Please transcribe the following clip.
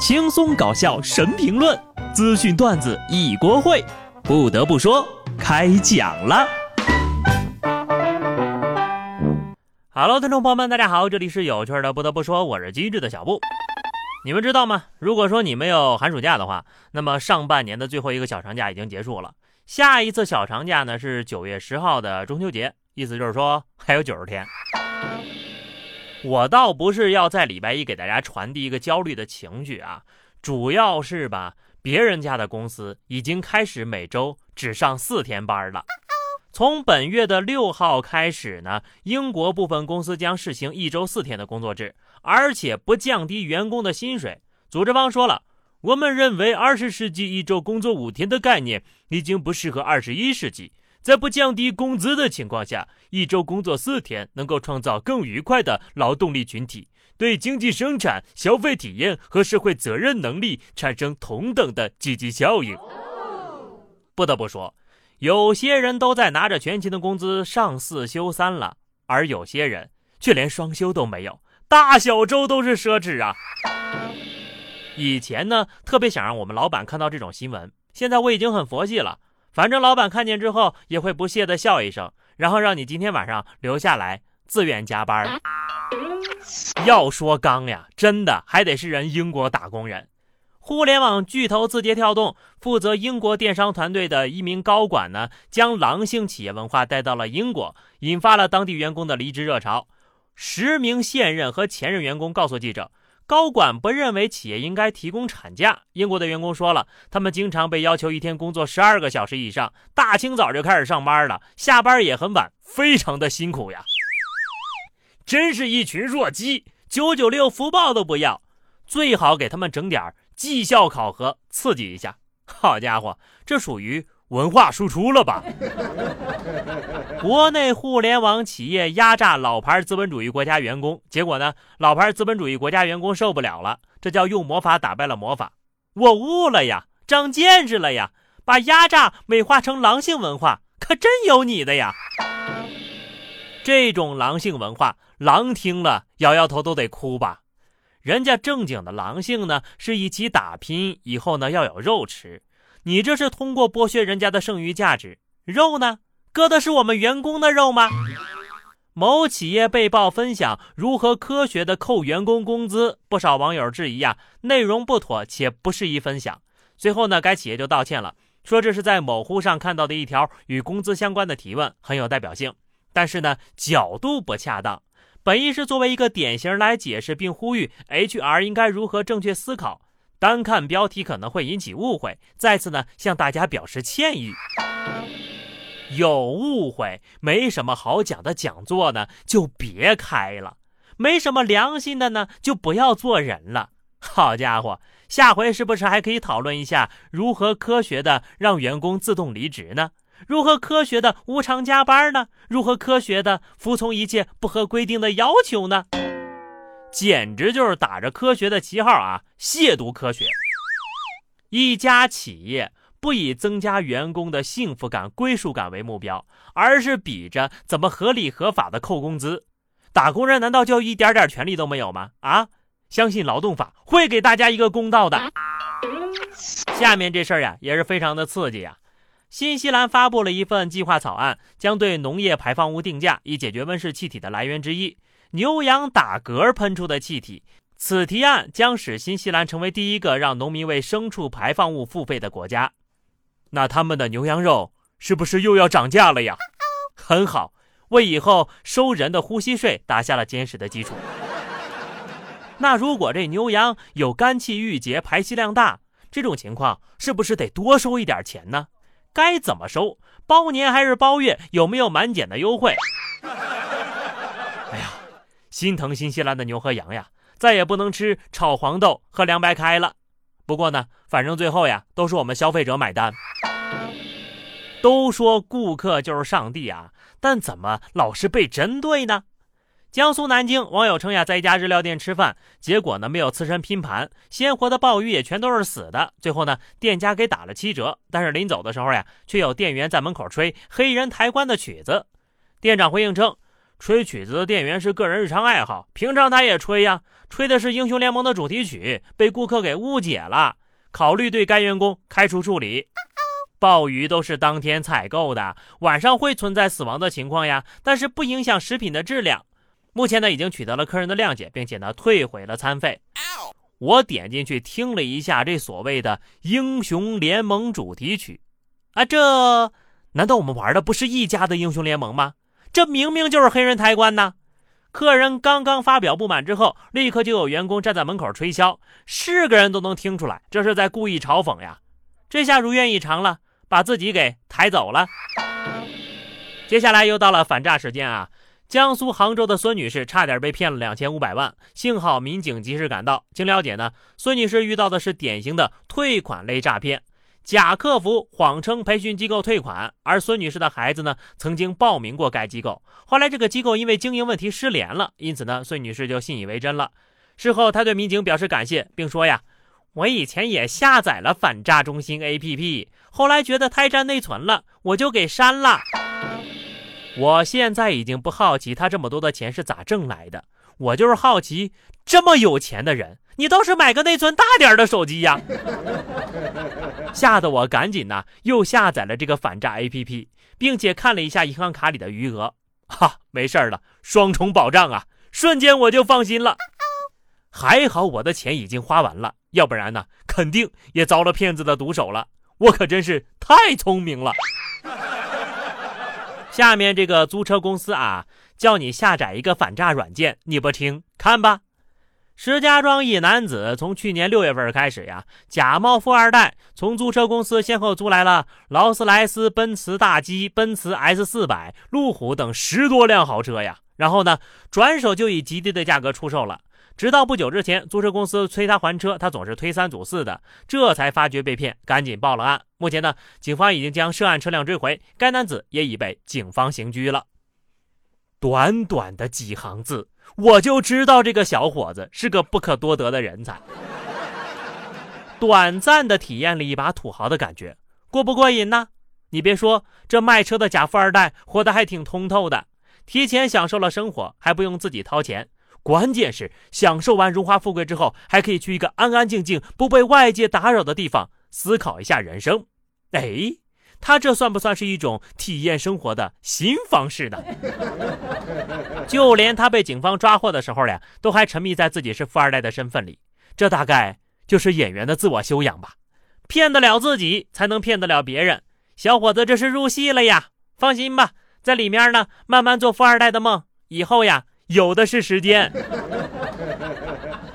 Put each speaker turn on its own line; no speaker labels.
轻松搞笑神评论，资讯段子一锅烩。不得不说，开讲了。Hello，听众朋友们，大家好，这里是有趣的。不得不说，我是机智的小布。你们知道吗？如果说你没有寒暑假的话，那么上半年的最后一个小长假已经结束了。下一次小长假呢是九月十号的中秋节，意思就是说还有九十天。我倒不是要在礼拜一给大家传递一个焦虑的情绪啊，主要是吧，别人家的公司已经开始每周只上四天班了。从本月的六号开始呢，英国部分公司将试行一周四天的工作制，而且不降低员工的薪水。组织方说了，我们认为二十世纪一周工作五天的概念已经不适合二十一世纪。在不降低工资的情况下，一周工作四天能够创造更愉快的劳动力群体，对经济生产、消费体验和社会责任能力产生同等的积极效应。不得不说，有些人都在拿着全勤的工资上四休三了，而有些人却连双休都没有，大小周都是奢侈啊！以前呢，特别想让我们老板看到这种新闻，现在我已经很佛系了。反正老板看见之后也会不屑的笑一声，然后让你今天晚上留下来自愿加班。要说刚呀，真的还得是人英国打工人。互联网巨头字节跳动负责英国电商团队的一名高管呢，将狼性企业文化带到了英国，引发了当地员工的离职热潮。十名现任和前任员工告诉记者。高管不认为企业应该提供产假。英国的员工说了，他们经常被要求一天工作十二个小时以上，大清早就开始上班了，下班也很晚，非常的辛苦呀。真是一群弱鸡，九九六福报都不要，最好给他们整点绩效考核，刺激一下。好家伙，这属于。文化输出了吧？国内互联网企业压榨老牌资本主义国家员工，结果呢，老牌资本主义国家员工受不了了，这叫用魔法打败了魔法。我悟了呀，长见识了呀，把压榨美化成狼性文化，可真有你的呀！这种狼性文化，狼听了摇摇头都得哭吧？人家正经的狼性呢，是一起打拼，以后呢要有肉吃。你这是通过剥削人家的剩余价值，肉呢？割的是我们员工的肉吗？某企业被曝分享如何科学的扣员工工资，不少网友质疑呀，内容不妥且不适宜分享。最后呢，该企业就道歉了，说这是在某乎上看到的一条与工资相关的提问，很有代表性，但是呢，角度不恰当。本意是作为一个典型来解释并呼吁 HR 应该如何正确思考。单看标题可能会引起误会，再次呢向大家表示歉意。有误会，没什么好讲的讲座呢，就别开了；没什么良心的呢，就不要做人了。好家伙，下回是不是还可以讨论一下如何科学的让员工自动离职呢？如何科学的无偿加班呢？如何科学的服从一切不合规定的要求呢？简直就是打着科学的旗号啊，亵渎科学！一家企业不以增加员工的幸福感、归属感为目标，而是比着怎么合理合法的扣工资，打工人难道就一点点权利都没有吗？啊！相信劳动法会给大家一个公道的。下面这事儿呀，也是非常的刺激啊！新西兰发布了一份计划草案，将对农业排放物定价，以解决温室气体的来源之一。牛羊打嗝喷出的气体，此提案将使新西兰成为第一个让农民为牲畜排放物付费的国家。那他们的牛羊肉是不是又要涨价了呀？很好，为以后收人的呼吸税打下了坚实的基础。那如果这牛羊有肝气郁结、排气量大，这种情况是不是得多收一点钱呢？该怎么收？包年还是包月？有没有满减的优惠？心疼新西兰的牛和羊呀，再也不能吃炒黄豆和凉白开了。不过呢，反正最后呀，都是我们消费者买单。都说顾客就是上帝啊，但怎么老是被针对呢？江苏南京网友称呀，在一家日料店吃饭，结果呢没有刺身拼盘，鲜活的鲍鱼也全都是死的。最后呢，店家给打了七折，但是临走的时候呀，却有店员在门口吹黑人抬棺的曲子。店长回应称。吹曲子的店员是个人日常爱好，平常他也吹呀，吹的是英雄联盟的主题曲，被顾客给误解了，考虑对该员工开除处理。鲍鱼都是当天采购的，晚上会存在死亡的情况呀，但是不影响食品的质量。目前呢，已经取得了客人的谅解，并且呢，退回了餐费。我点进去听了一下这所谓的英雄联盟主题曲，啊，这难道我们玩的不是一家的英雄联盟吗？这明明就是黑人抬棺呐！客人刚刚发表不满之后，立刻就有员工站在门口吹箫，是个人都能听出来，这是在故意嘲讽呀。这下如愿以偿了。把自己给抬走了。接下来又到了反诈时间啊！江苏杭州的孙女士差点被骗了两千五百万，幸好民警及时赶到。经了解呢，孙女士遇到的是典型的退款类诈骗，假客服谎称培训机构退款，而孙女士的孩子呢曾经报名过该机构，后来这个机构因为经营问题失联了，因此呢孙女士就信以为真了。事后她对民警表示感谢，并说呀。我以前也下载了反诈中心 APP，后来觉得太占内存了，我就给删了。我现在已经不好奇他这么多的钱是咋挣来的，我就是好奇，这么有钱的人，你倒是买个内存大点的手机呀！吓得我赶紧呢，又下载了这个反诈 APP，并且看了一下银行卡里的余额，哈，没事了，双重保障啊，瞬间我就放心了。还好我的钱已经花完了，要不然呢，肯定也遭了骗子的毒手了。我可真是太聪明了。下面这个租车公司啊，叫你下载一个反诈软件，你不听看吧。石家庄一男子从去年六月份开始呀，假冒富二代，从租车公司先后租来了劳斯莱斯、奔驰大 G、奔驰 S 四百、路虎等十多辆豪车呀，然后呢，转手就以极低的价格出售了。直到不久之前，租车公司催他还车，他总是推三阻四的，这才发觉被骗，赶紧报了案。目前呢，警方已经将涉案车辆追回，该男子也已被警方刑拘了。短短的几行字，我就知道这个小伙子是个不可多得的人才。短暂的体验了一把土豪的感觉，过不过瘾呢？你别说，这卖车的假富二代活得还挺通透的，提前享受了生活，还不用自己掏钱。关键是享受完荣华富贵之后，还可以去一个安安静静、不被外界打扰的地方思考一下人生。哎，他这算不算是一种体验生活的新方式呢？就连他被警方抓获的时候呀，都还沉迷在自己是富二代的身份里。这大概就是演员的自我修养吧？骗得了自己，才能骗得了别人。小伙子，这是入戏了呀！放心吧，在里面呢，慢慢做富二代的梦。以后呀。有的是时间。